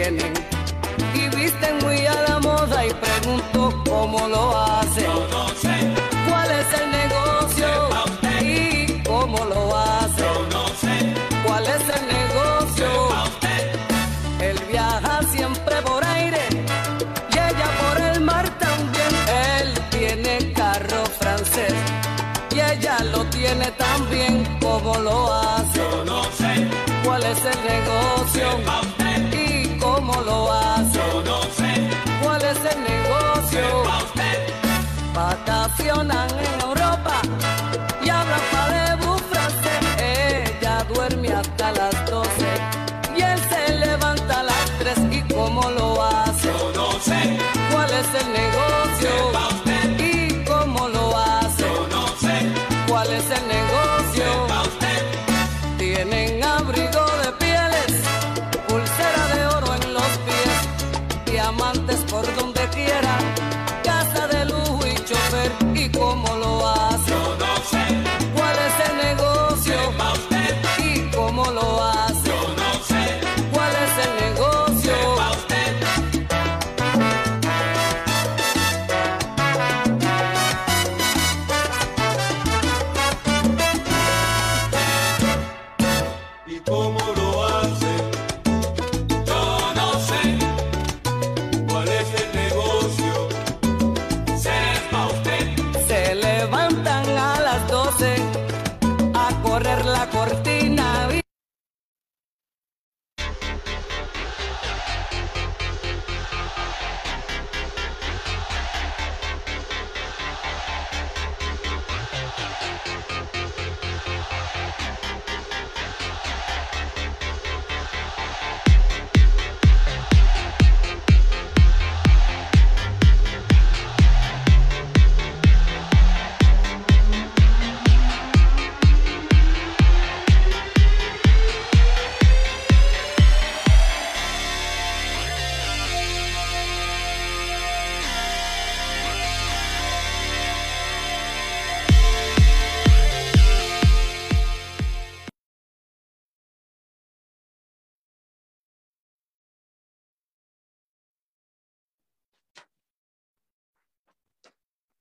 y visten muy a la moda y pregunto cómo lo hacen. no sé cuál es el negocio y cómo lo hacen. no sé cuál es el negocio. Él viaja siempre por aire y ella por el mar también. Él tiene carro francés y ella lo tiene también. ¿Cómo lo hace? no sé cuál es el negocio. nacional.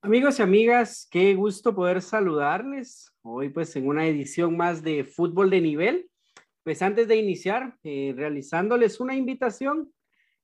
Amigos y amigas, qué gusto poder saludarles hoy pues en una edición más de Fútbol de Nivel. Pues antes de iniciar, eh, realizándoles una invitación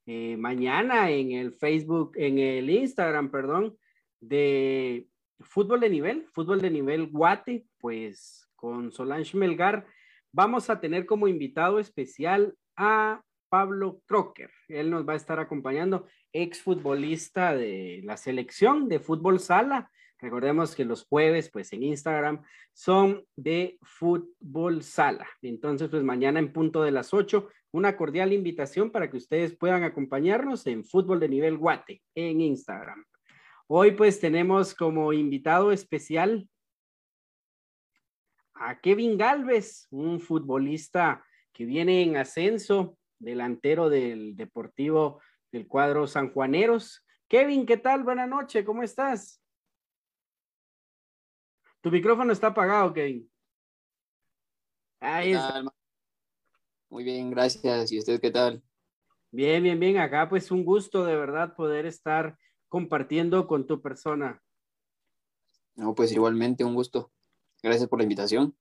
eh, mañana en el Facebook, en el Instagram, perdón, de Fútbol de Nivel, Fútbol de Nivel Guate, pues con Solange Melgar, vamos a tener como invitado especial a Pablo Crocker. Él nos va a estar acompañando exfutbolista de la selección de fútbol sala. Recordemos que los jueves, pues en Instagram, son de fútbol sala. Entonces, pues mañana en punto de las 8, una cordial invitación para que ustedes puedan acompañarnos en fútbol de nivel guate en Instagram. Hoy pues tenemos como invitado especial a Kevin Galvez, un futbolista que viene en ascenso, delantero del Deportivo del cuadro Sanjuaneros. Kevin, ¿qué tal? Buenas noches, ¿cómo estás? Tu micrófono está apagado, Kevin. Ahí está. Muy bien, gracias. ¿Y usted qué tal? Bien, bien, bien. Acá pues un gusto de verdad poder estar compartiendo con tu persona. No, pues igualmente un gusto. Gracias por la invitación.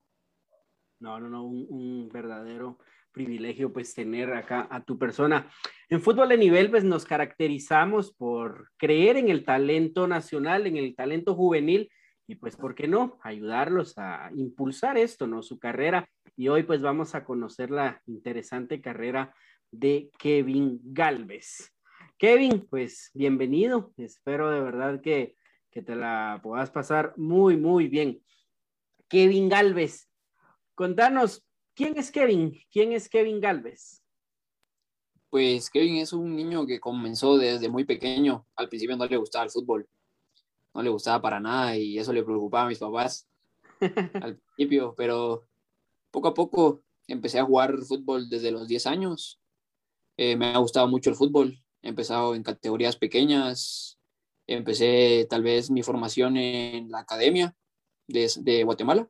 No, no, no, un verdadero privilegio pues tener acá a tu persona. En fútbol de nivel pues nos caracterizamos por creer en el talento nacional, en el talento juvenil y pues, ¿por qué no? Ayudarlos a impulsar esto, ¿no? Su carrera. Y hoy pues vamos a conocer la interesante carrera de Kevin Galvez. Kevin, pues bienvenido. Espero de verdad que, que te la puedas pasar muy, muy bien. Kevin Galvez, contanos, ¿Quién es Kevin? ¿Quién es Kevin Galvez? Pues Kevin es un niño que comenzó desde muy pequeño. Al principio no le gustaba el fútbol, no le gustaba para nada y eso le preocupaba a mis papás al principio, pero poco a poco empecé a jugar fútbol desde los 10 años. Eh, me ha gustado mucho el fútbol. He empezado en categorías pequeñas. Empecé tal vez mi formación en la academia de, de Guatemala,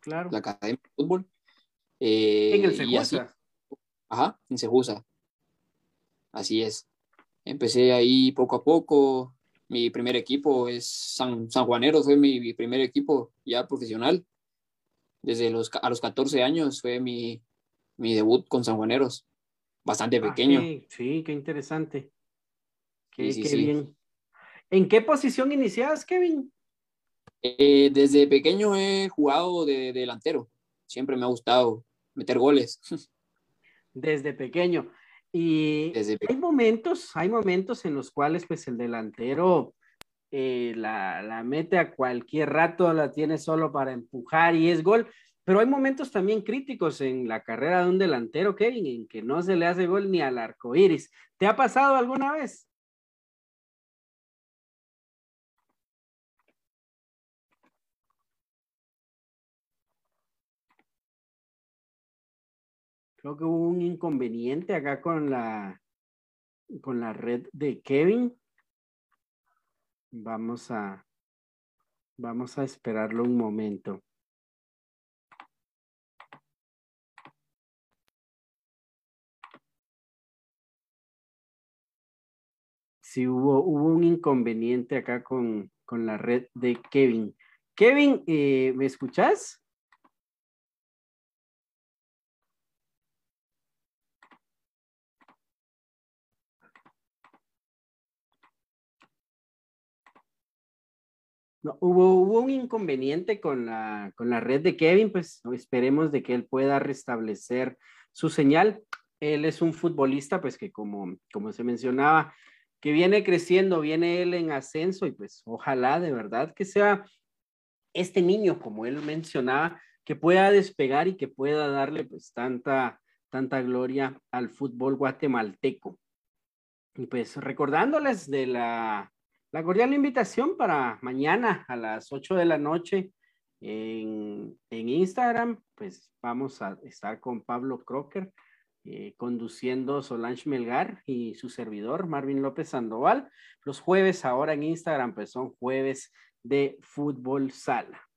Claro. la academia de fútbol. Eh, en el Segusa. Ajá, en Cejusa. Así es. Empecé ahí poco a poco. Mi primer equipo es San, San Juanero, fue mi, mi primer equipo ya profesional. Desde los, a los 14 años fue mi, mi debut con San Juaneros. Bastante Ah, pequeño. qué- sí, qué interesante. Qué, Sí, sí, qué sí. bien. ¿En qué posición iniciabas, Kevin? Eh, desde pequeño he jugado de, delantero. Siempre me ha gustado meter goles. Desde pequeño. Y Desde hay momentos, hay momentos en los cuales pues el delantero eh, la, la mete a cualquier rato, la tiene solo para empujar y es gol, pero hay momentos también críticos en la carrera de un delantero, Kevin, en que no se le hace gol ni al arco iris. ¿Te ha pasado alguna vez? Creo que hubo un inconveniente acá con la, con la red de Kevin. Vamos a, vamos a esperarlo un momento. Sí, hubo, hubo un inconveniente acá con, con la red de Kevin. Kevin, eh, ¿me escuchas? No, hubo, hubo un inconveniente con la, con la red de Kevin, pues esperemos de que él pueda restablecer su señal. Él es un futbolista, pues que como, como se mencionaba, que viene creciendo, viene él en ascenso y pues ojalá de verdad que sea este niño, como él mencionaba, que pueda despegar y que pueda darle pues tanta, tanta gloria al fútbol guatemalteco. Y pues recordándoles de la, la cordial invitación para mañana a las 8 de la noche en, en Instagram, pues vamos a estar con Pablo Crocker, eh, conduciendo Solange Melgar y su servidor Marvin López Sandoval. Los jueves ahora en Instagram, pues son jueves de fútbol sala.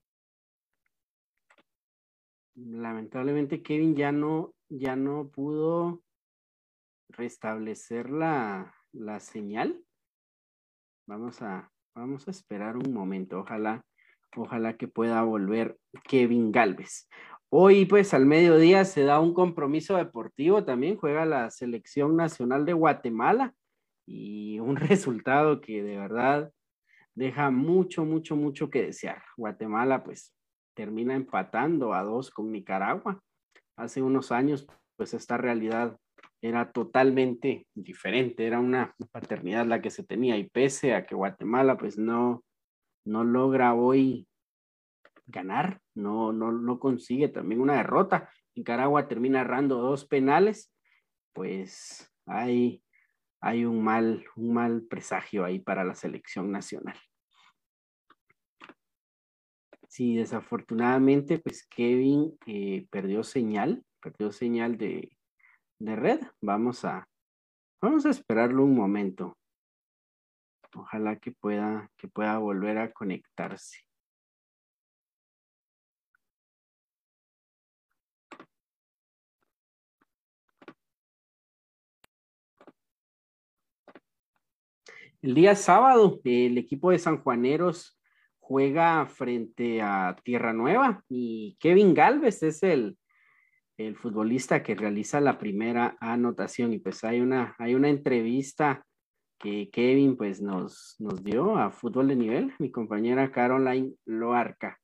Lamentablemente Kevin ya no, ya no pudo restablecer la, la señal. Vamos a, vamos a esperar un momento. Ojalá, ojalá que pueda volver Kevin Galvez. Hoy, pues, al mediodía se da un compromiso deportivo también. Juega la selección nacional de Guatemala y un resultado que de verdad deja mucho, mucho, mucho que desear. Guatemala, pues, termina empatando a dos con Nicaragua. Hace unos años, pues, esta realidad era totalmente diferente, era una paternidad la que se tenía y pese a que Guatemala pues no, no logra hoy ganar, no, no, no consigue también una derrota, Nicaragua termina errando dos penales, pues hay, hay un, mal, un mal presagio ahí para la selección nacional. Sí, desafortunadamente pues Kevin eh, perdió señal, perdió señal de, de red. Vamos a, vamos a esperarlo un momento. Ojalá que pueda, que pueda volver a conectarse. El día sábado, el equipo de San Juaneros juega frente a Tierra Nueva y Kevin Galvez es el, el futbolista que realiza la primera anotación y pues hay una, hay una entrevista que Kevin pues nos, nos dio a Fútbol de Nivel, mi compañera Caroline Loarca.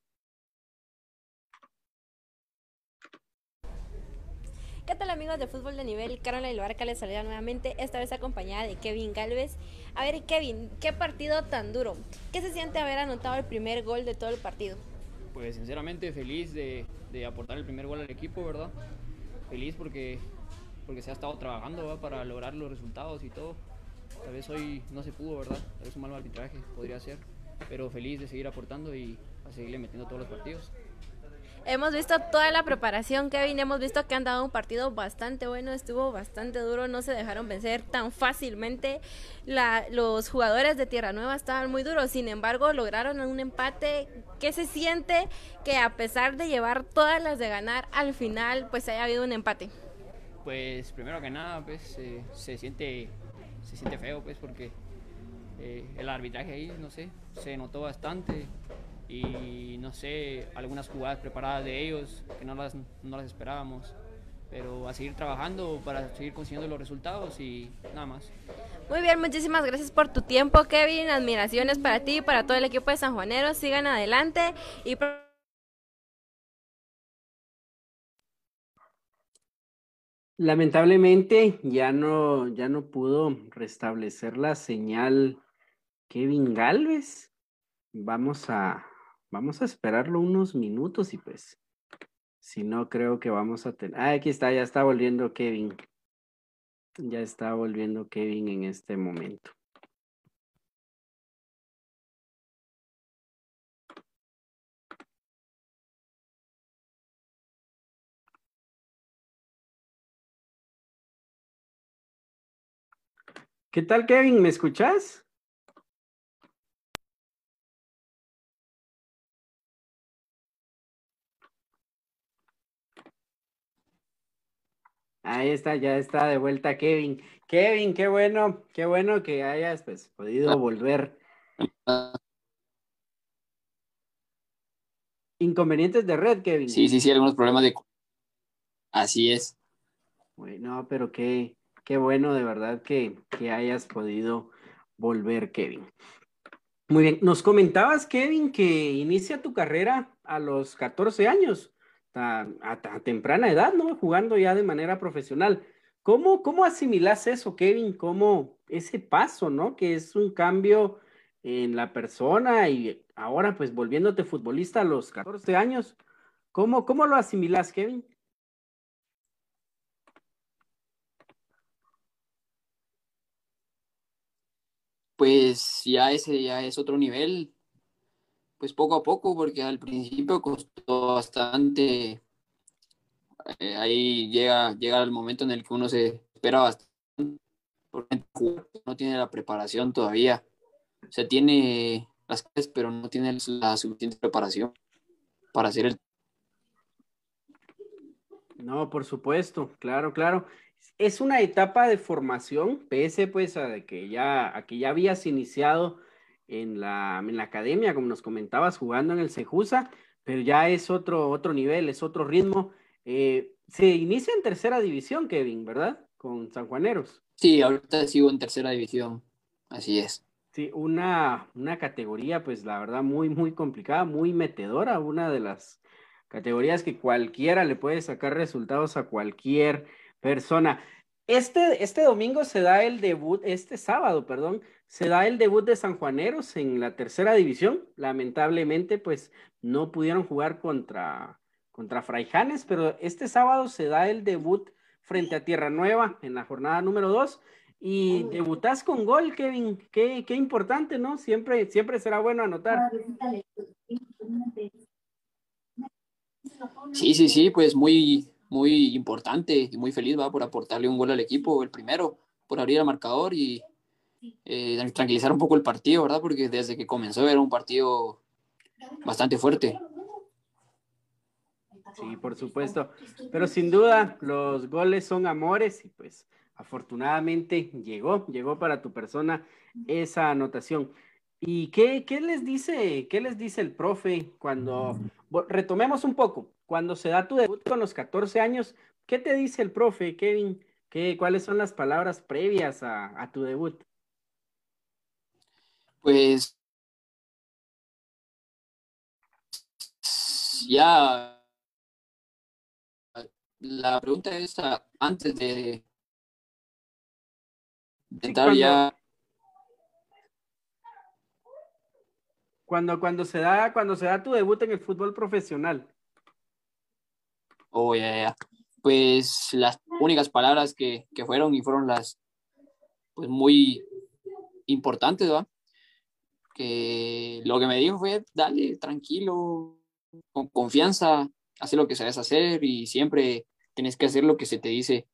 ¿Qué tal amigos de Fútbol de Nivel? Caroline Loarca les saluda nuevamente, esta vez acompañada de Kevin Galvez. A ver Kevin, ¿qué partido tan duro? ¿Qué se siente haber anotado el primer gol de todo el partido? Pues sinceramente feliz de, de aportar el primer gol al equipo, ¿verdad? Feliz porque, porque se ha estado trabajando para lograr los resultados y todo. Tal vez hoy no se pudo, ¿verdad? Tal vez un mal arbitraje podría ser, pero feliz de seguir aportando y a seguirle metiendo todos los partidos. Hemos visto toda la preparación, Kevin. Hemos visto que han dado un partido bastante bueno, estuvo bastante duro, no se dejaron vencer tan fácilmente. La, los jugadores de Tierra Nueva estaban muy duros, sin embargo, lograron un empate. ¿Qué se siente que a pesar de llevar todas las de ganar, al final pues haya habido un empate? Pues primero que nada, pues eh, se siente feo, pues porque eh, el arbitraje ahí, no sé, se notó bastante y no sé, algunas jugadas preparadas de ellos que no las, no las esperábamos. Pero a seguir trabajando para seguir consiguiendo los resultados y nada más. Muy bien, muchísimas gracias por tu tiempo, Kevin. Admiraciones para ti y para todo el equipo de San Juanero. Sigan adelante y. Lamentablemente ya no, ya no pudo restablecer la señal Kevin Galvez. Vamos a, Vamos a esperarlo unos minutos y pues, si no, creo que vamos a tener... Ah, aquí está, ya está volviendo Kevin. Ya está volviendo Kevin en este momento. ¿Qué tal, Kevin? ¿Me escuchas? Ahí está, ya está de vuelta Kevin. Kevin, qué bueno, qué bueno que hayas pues podido volver. Inconvenientes de red, Kevin. Sí, sí, sí, algunos problemas de... Así es. Bueno, pero qué, qué bueno de verdad que, que hayas podido volver, Kevin. Muy bien, nos comentabas, Kevin, que inicia tu carrera a los 14 años a, temprana edad, ¿no? Jugando ya de manera profesional. ¿Cómo, ¿Cómo asimilas eso, Kevin? ¿Cómo ese paso, ¿no? Que es un cambio en la persona y ahora pues volviéndote futbolista a los 14 años. ¿Cómo, cómo lo asimilas, Kevin? Pues ya ese ya es otro nivel pues poco a poco, porque al principio costó bastante. Eh, ahí llega, llega el momento en el que uno se espera bastante, no tiene la preparación todavía. O sea, tiene las clases, pero no tiene la suficiente preparación para hacer el. No, por supuesto, claro, claro. Es una etapa de formación, pese pues a que ya, a que ya habías iniciado en la, en la academia, como nos comentabas, jugando en el Sejusa, pero ya es otro, otro nivel, es otro ritmo. Eh, se inicia en tercera división, Kevin, ¿verdad? Con San Juaneros. Sí, ahorita sigo en tercera división, así es. Sí, una, una categoría, pues la verdad, muy, muy complicada, muy metedora, una de las categorías que cualquiera le puede sacar resultados a cualquier persona. Este, este domingo se da el debut, este sábado, perdón, se da el debut de San Juaneros en la tercera división. Lamentablemente, pues no pudieron jugar contra, contra Fraijanes, pero este sábado se da el debut frente a Tierra Nueva en la jornada número dos. Y debutas con gol, Kevin. Qué, qué importante, ¿no? Siempre, siempre será bueno anotar. Sí, sí, sí, pues muy, muy importante y muy feliz va por aportarle un gol al equipo, el primero, por abrir el marcador y eh, tranquilizar un poco el partido, ¿verdad? Porque desde que comenzó era un partido bastante fuerte. Sí, por supuesto. Pero sin duda, los goles son amores y pues afortunadamente llegó, llegó para tu persona esa anotación. ¿Y qué, qué les dice, qué les dice el profe cuando, retomemos un poco, cuando se da tu debut con los 14 años, ¿qué te dice el profe, Kevin? ¿Qué, ¿Cuáles son las palabras previas a, a tu debut? Pues ya la pregunta es ah, antes de, intentar ya cuando cuando se da cuando se da tu debut en el fútbol profesional oh ya, ya. pues las únicas palabras que, que fueron y fueron las pues muy importantes, ¿verdad? Que lo que me dijo fue, dale, tranquilo, con confianza, haz lo que sabes hacer y siempre tienes que hacer lo que se te dice,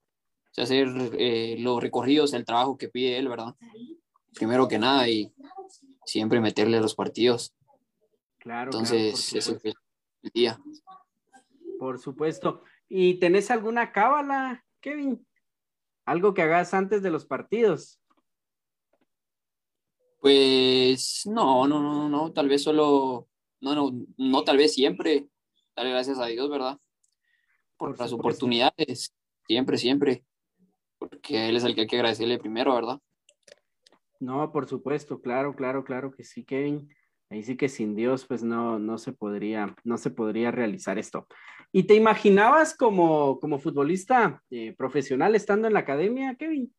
o sea, hacer eh, los recorridos, el trabajo que pide él, ¿verdad? Primero que nada y siempre meterle a los partidos. Claro. Entonces, claro, ese fue el día. Por supuesto. ¿Y tenés alguna cábala, Kevin? Algo que hagas antes de los partidos. Pues no, no, no, no, tal vez solo, no, no, no, tal vez siempre, darle gracias a Dios, ¿verdad? Por, Por las supuesto. oportunidades, siempre, siempre, porque Él es el que hay que agradecerle primero, ¿verdad? No, por supuesto, claro, claro, claro que sí, Kevin. Ahí sí que sin Dios, pues no, no se podría, no se podría realizar esto. ¿Y te imaginabas como, como futbolista eh, profesional estando en la academia, Kevin?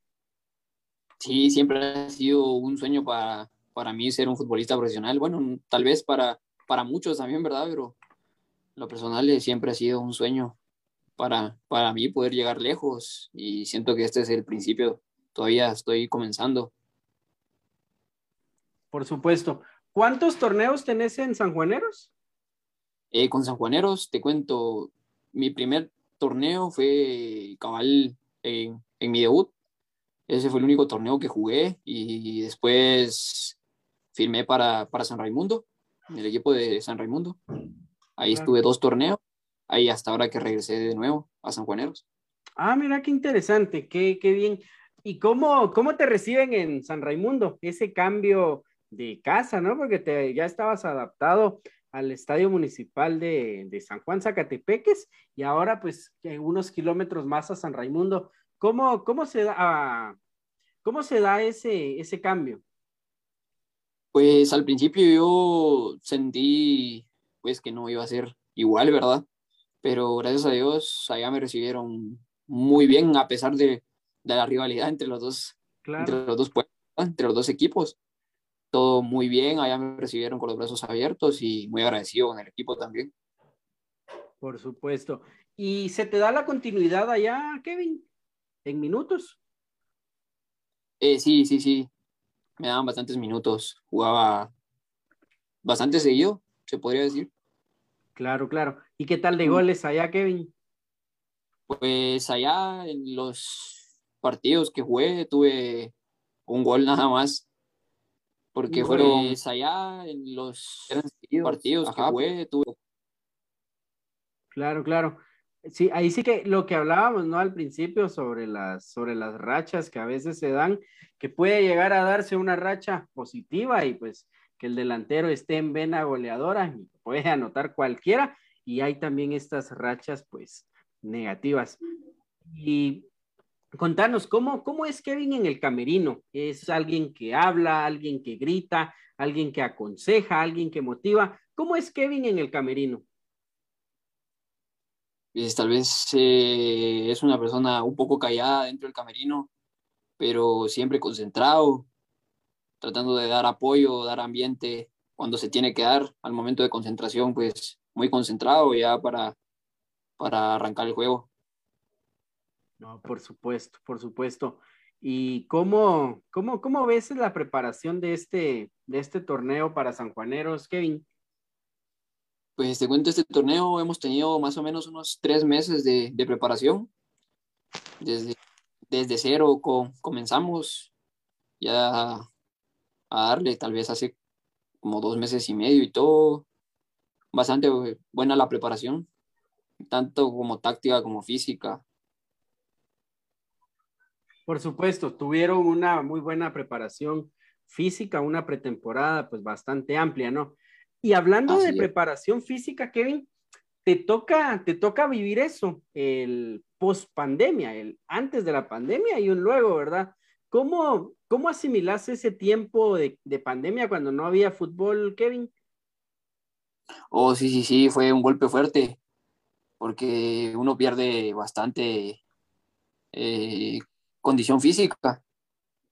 Sí, siempre ha sido un sueño para, para mí ser un futbolista profesional, bueno, tal vez para, para muchos también, ¿verdad? Pero lo personal siempre ha sido un sueño para, para mí poder llegar lejos y siento que este es el principio, todavía estoy comenzando. Por supuesto. ¿Cuántos torneos tenés en San Juaneros? Eh, con San Juaneros, te cuento, mi primer torneo fue cabal en, en mi debut. Ese fue el único torneo que jugué y después firmé para, para San Raimundo, en el equipo de San Raimundo. Ahí estuve dos torneos, ahí hasta ahora que regresé de nuevo a San Juaneros. Ah, mira qué interesante, qué, qué bien. ¿Y cómo, cómo te reciben en San Raimundo? Ese cambio de casa, ¿no? Porque te, ya estabas adaptado al estadio municipal de, de San Juan Zacatepeques y ahora pues unos kilómetros más a San Raimundo. ¿Cómo, cómo se da, cómo se da ese, ese cambio? Pues al principio yo sentí pues que no iba a ser igual, ¿verdad? Pero gracias a Dios allá me recibieron muy bien a pesar de, de la rivalidad entre los dos Claro. entre los dos pueblos, entre los dos equipos. Todo muy bien, allá me recibieron con los brazos abiertos y muy agradecido con el equipo también. Por supuesto. ¿Y se te da la continuidad allá, Kevin? ¿En minutos? Eh, sí, sí, sí, me daban bastantes minutos, jugaba bastante seguido, se podría decir. Claro, claro. ¿Y qué tal de goles allá, Kevin? Pues allá en los partidos que jugué tuve un gol nada más, porque fueron pues, allá en los partidos que Ajá. jugué tuve Claro, claro. Sí, ahí sí que lo que hablábamos, ¿no? Al principio sobre las, sobre las rachas que a veces se dan, que puede llegar a darse una racha positiva y pues que el delantero esté en vena goleadora y puede anotar cualquiera y hay también estas rachas pues negativas. Y contanos, ¿cómo, cómo es Kevin en el camerino? ¿Es alguien que habla, alguien que grita, alguien que aconseja, alguien que motiva? ¿Cómo es Kevin en el camerino? pues, tal vez eh, es una persona un poco callada dentro del camerino, pero siempre concentrado, tratando de dar apoyo, dar ambiente cuando se tiene que dar al momento de concentración, pues muy concentrado ya para, para arrancar el juego. No, por supuesto, por supuesto. ¿Y cómo, cómo, cómo ves la preparación de este, de este torneo para sanjuaneros, Kevin? Pues te cuento, este torneo hemos tenido más o menos unos tres meses de, de preparación. Desde, desde cero co- comenzamos ya a darle, tal vez hace como dos meses y medio y todo. Bastante buena la preparación, tanto como táctica como física. Por supuesto, tuvieron una muy buena preparación física, una pretemporada pues bastante amplia, ¿no? Y hablando Así de es. preparación física, Kevin, te toca, te toca vivir eso, el post pandemia, el antes de la pandemia y un luego, ¿verdad? ¿Cómo, cómo asimilaste ese tiempo de, de pandemia cuando no había fútbol, Kevin? Oh, sí, sí, sí, fue un golpe fuerte, porque uno pierde bastante eh, condición física,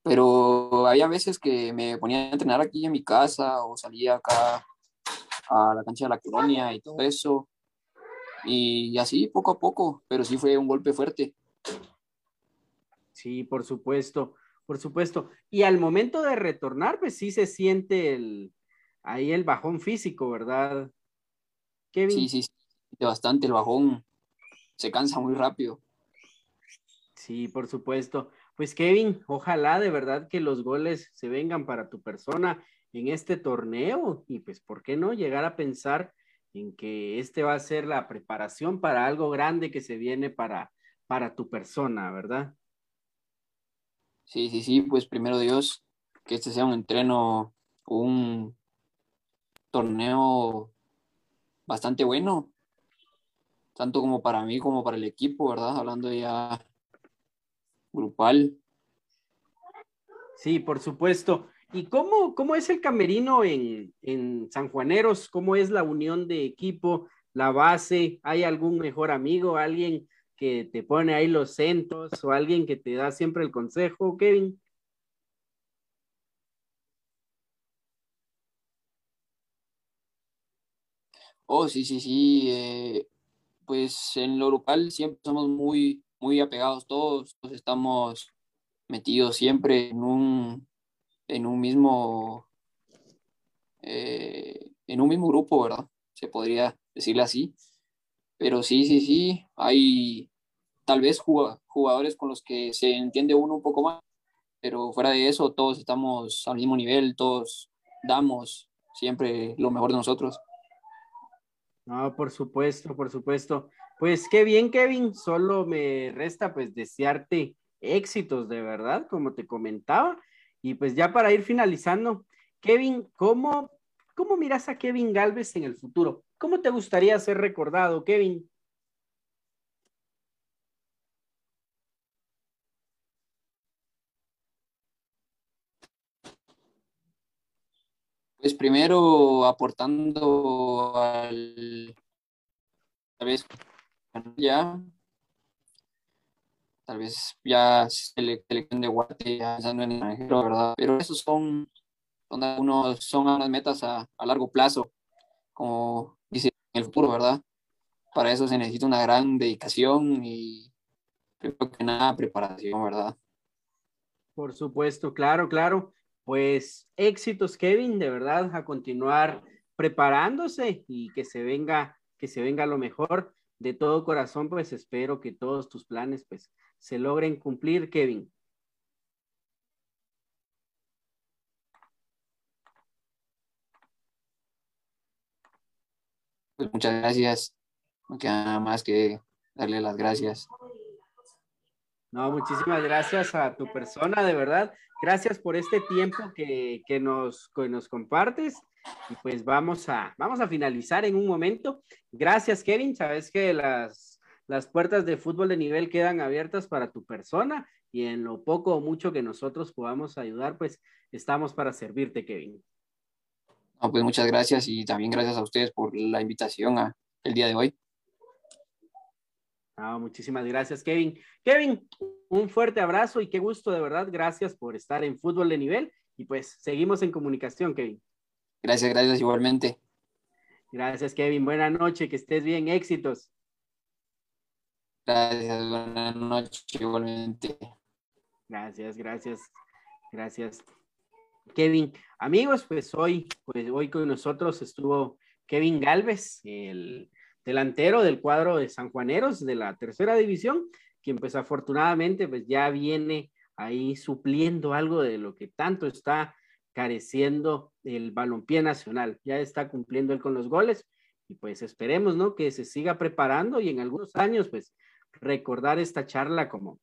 pero había veces que me ponía a entrenar aquí en mi casa o salía acá a la cancha de la colonia y todo eso, y así poco a poco, pero sí fue un golpe fuerte. Sí, por supuesto, por supuesto. Y al momento de retornar, pues sí se siente el, ahí el bajón físico, ¿verdad? Kevin. Sí, sí, sí, bastante el bajón. Se cansa muy rápido. Sí, por supuesto. Pues Kevin, ojalá de verdad que los goles se vengan para tu persona en este torneo y pues, ¿por qué no llegar a pensar en que este va a ser la preparación para algo grande que se viene para, para tu persona, ¿verdad? Sí, sí, sí, pues primero Dios, que este sea un entreno, un torneo bastante bueno, tanto como para mí como para el equipo, ¿verdad? Hablando ya grupal. Sí, por supuesto. ¿Y cómo, cómo es el camerino en, en San Juaneros? ¿Cómo es la unión de equipo, la base? ¿Hay algún mejor amigo, alguien que te pone ahí los centos o alguien que te da siempre el consejo, Kevin? Oh, sí, sí, sí. Eh, pues en lo local siempre somos muy, muy apegados todos, todos estamos metidos siempre en un, en un mismo, eh, en un mismo grupo, ¿verdad? Se podría decirle así. Pero sí, sí, sí, hay tal vez jugadores con los que se entiende uno un poco más, pero fuera de eso todos estamos al mismo nivel, todos damos siempre lo mejor de nosotros. No, por supuesto, por supuesto. Pues qué bien, Kevin. Solo me resta pues desearte éxitos de verdad, como te comentaba. Y pues ya para ir finalizando, Kevin, ¿cómo, cómo miras a Kevin Galvez en el futuro? ¿Cómo te gustaría ser recordado, Kevin? Pues primero aportando al tal vez ya tal vez ya selección de Guate pensando en el extranjero, ¿verdad? Pero esos son, son algunos, son unas metas a, a largo plazo, como dice en el futuro, ¿verdad? Para eso se necesita una gran dedicación y primero que nada preparación, ¿verdad? Por supuesto, claro, claro pues éxitos, Kevin, de verdad, a continuar preparándose y que se venga, que se venga lo mejor. De todo corazón, pues espero que todos tus planes, pues, se logren cumplir, Kevin. Pues muchas gracias. No queda nada más que darle las gracias. No, muchísimas gracias a tu persona, de verdad. Gracias por este tiempo que, nos, nos compartes. Y pues vamos a, vamos a finalizar en un momento. Gracias, Kevin. Sabes que las, las puertas de fútbol de nivel quedan abiertas para tu persona y en lo poco o mucho que nosotros podamos ayudar, pues estamos para servirte, Kevin. pues muchas gracias y también gracias a ustedes por la invitación a el día de hoy. Ah, muchísimas gracias, Kevin. Kevin, un fuerte abrazo y qué gusto, de verdad. Gracias por estar en Fútbol de Nivel y pues seguimos en comunicación, Kevin. Gracias, gracias igualmente. Gracias, Kevin. Buenas noches, que estés bien. Éxitos. Gracias, buenas noches igualmente. Gracias, gracias, gracias. Kevin, amigos, pues hoy, pues hoy con nosotros estuvo Kevin Galvez, el delantero del cuadro de San Juaneros de la tercera división, quien pues afortunadamente pues ya viene ahí supliendo algo de lo que tanto está careciendo el balompié nacional. Ya está cumpliendo él con los goles y pues esperemos, ¿no? Que se siga preparando y en algunos años pues recordar esta charla como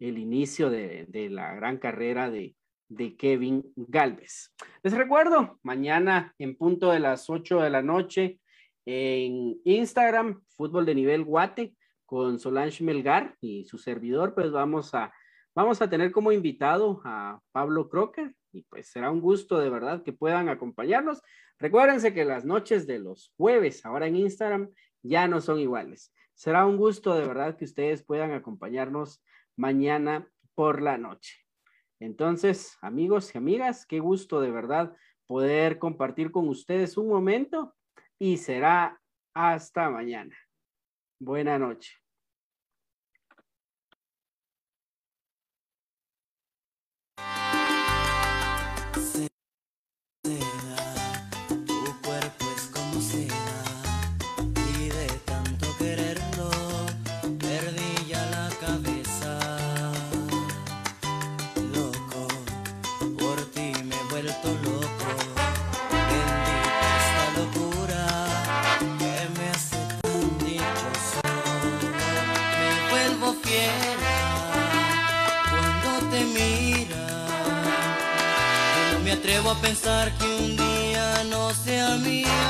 el inicio de, de la gran carrera de, de Kevin Galvez. Les recuerdo, mañana en punto de las 8 de la noche en Instagram, Fútbol de Nivel Guate, con Solange Melgar y su servidor, pues vamos a, vamos a tener como invitado a Pablo Crocker y pues será un gusto de verdad que puedan acompañarnos. Recuérdense que las noches de los jueves, ahora en Instagram, ya no son iguales. Será un gusto de verdad que ustedes puedan acompañarnos mañana por la noche. Entonces, amigos y amigas, qué gusto de verdad poder compartir con ustedes un momento y será hasta mañana. Buena noche. A pensar que un día no sea mía.